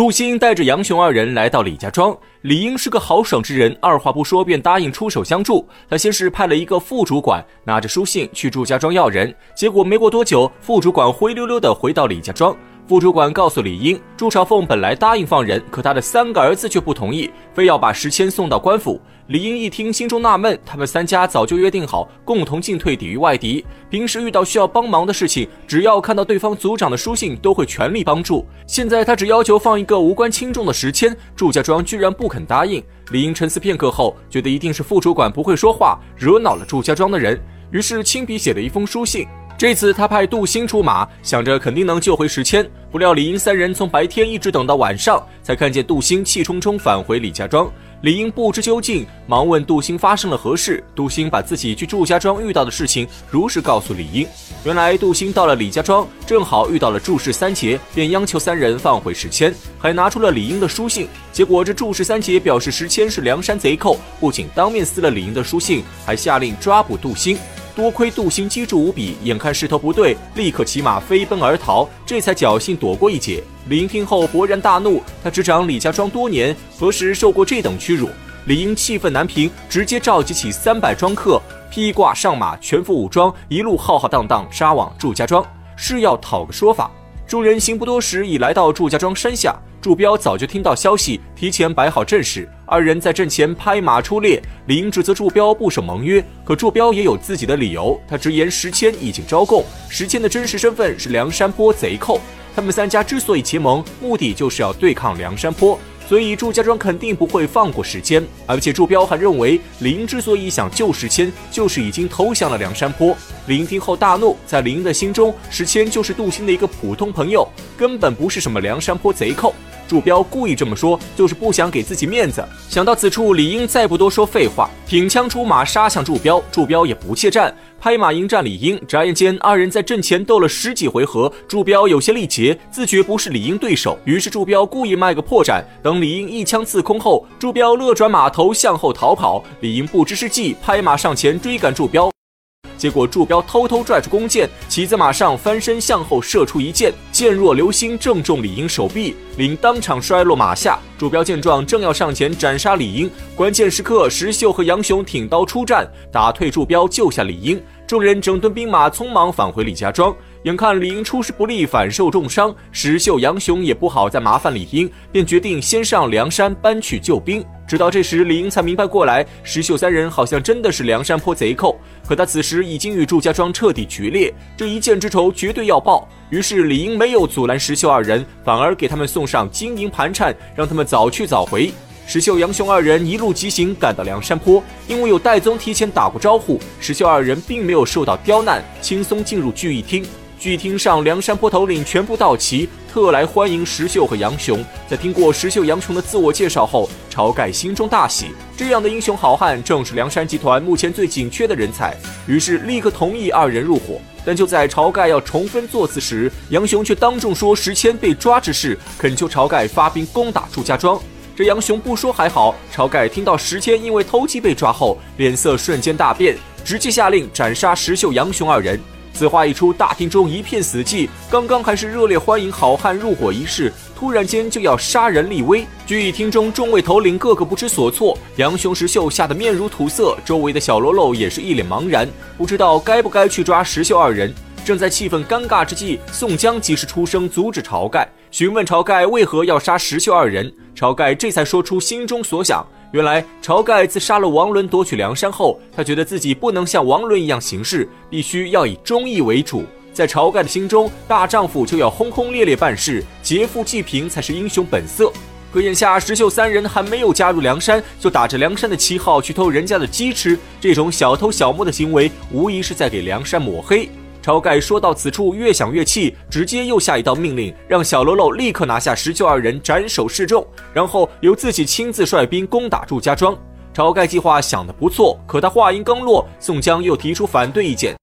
杜兴带着杨雄二人来到李家庄，李英是个豪爽之人，二话不说便答应出手相助。他先是派了一个副主管拿着书信去祝家庄要人，结果没过多久，副主管灰溜溜的回到李家庄。副主管告诉李英，朱朝凤本来答应放人，可他的三个儿子却不同意，非要把石谦送到官府。李英一听，心中纳闷，他们三家早就约定好，共同进退，抵御外敌。平时遇到需要帮忙的事情，只要看到对方族长的书信，都会全力帮助。现在他只要求放一个无关轻重的石谦，祝家庄居然不肯答应。李英沉思片刻后，觉得一定是副主管不会说话，惹恼了祝家庄的人，于是亲笔写了一封书信。这次他派杜兴出马，想着肯定能救回石谦。不料李英三人从白天一直等到晚上，才看见杜兴气冲冲返回李家庄。李英不知究竟，忙问杜兴发生了何事。杜兴把自己去祝家庄遇到的事情如实告诉李英。原来杜兴到了李家庄，正好遇到了祝氏三杰，便央求三人放回石谦，还拿出了李英的书信。结果这祝氏三杰表示石谦是梁山贼寇，不仅当面撕了李英的书信，还下令抓捕杜兴。多亏杜兴机智无比，眼看势头不对，立刻骑马飞奔而逃，这才侥幸躲过一劫。李英听后勃然大怒，他执掌李家庄多年，何时受过这等屈辱？李英气愤难平，直接召集起三百庄客，披挂上马，全副武装，一路浩浩荡荡杀往祝家庄，是要讨个说法。众人行不多时，已来到祝家庄山下。祝彪早就听到消息，提前摆好阵势。二人在阵前拍马出列。李英指责祝彪不守盟约，可祝彪也有自己的理由。他直言石谦已经招供，石谦的真实身份是梁山坡贼寇。他们三家之所以结盟，目的就是要对抗梁山坡。所以祝家庄肯定不会放过石谦，而且祝彪还认为李英之所以想救石谦，就是已经投降了梁山坡。李英听后大怒，在李英的心中，石谦就是杜兴的一个普通朋友，根本不是什么梁山坡贼寇。祝彪故意这么说，就是不想给自己面子。想到此处，李英再不多说废话，挺枪出马杀向祝彪。祝彪也不怯战，拍马迎战李英。眨眼间，二人在阵前斗了十几回合，祝彪有些力竭，自觉不是李英对手。于是祝彪故意卖个破绽，等李英一枪刺空后，祝彪勒转马头向后逃跑。李英不知是计，拍马上前追赶祝彪。结果祝彪偷偷拽出弓箭，骑在马上翻身向后射出一箭，箭若流星，正中李英手臂，李英当场摔落马下。祝彪见状，正要上前斩杀李英，关键时刻石秀和杨雄挺刀出战，打退祝彪，救下李英。众人整顿兵马，匆忙返回李家庄。眼看李英出师不利，反受重伤，石秀、杨雄也不好再麻烦李英，便决定先上梁山搬去救兵。直到这时，李英才明白过来，石秀三人好像真的是梁山坡贼寇。可他此时已经与祝家庄彻底决裂，这一箭之仇绝对要报。于是李英没有阻拦石秀二人，反而给他们送上金银盘缠，让他们早去早回。石秀、杨雄二人一路疾行，赶到梁山坡。因为有戴宗提前打过招呼，石秀二人并没有受到刁难，轻松进入聚义厅。据厅上，梁山坡头领全部到齐，特来欢迎石秀和杨雄。在听过石秀、杨雄的自我介绍后，晁盖心中大喜，这样的英雄好汉正是梁山集团目前最紧缺的人才，于是立刻同意二人入伙。但就在晁盖要重分座次时，杨雄却当众说石谦被抓之事，恳求晁盖发兵攻打祝家庄。这杨雄不说还好，晁盖听到石谦因为偷鸡被抓后，脸色瞬间大变，直接下令斩杀石秀、杨雄二人。此话一出，大厅中一片死寂。刚刚还是热烈欢迎好汉入伙仪式，突然间就要杀人立威。聚义厅中，众位头领个个不知所措，杨雄、石秀吓得面如土色，周围的小喽啰也是一脸茫然，不知道该不该去抓石秀二人。正在气氛尴尬之际，宋江及时出声阻止晁盖，询问晁盖为何要杀石秀二人。晁盖这才说出心中所想。原来晁盖自杀了王伦夺取梁山后，他觉得自己不能像王伦一样行事，必须要以忠义为主。在晁盖的心中，大丈夫就要轰轰烈烈办事，劫富济贫才是英雄本色。可眼下石秀三人还没有加入梁山，就打着梁山的旗号去偷人家的鸡吃，这种小偷小摸的行为，无疑是在给梁山抹黑。晁盖说到此处，越想越气，直接又下一道命令，让小喽啰立刻拿下石秀二人，斩首示众，然后由自己亲自率兵攻打祝家庄。晁盖计划想得不错，可他话音刚落，宋江又提出反对意见。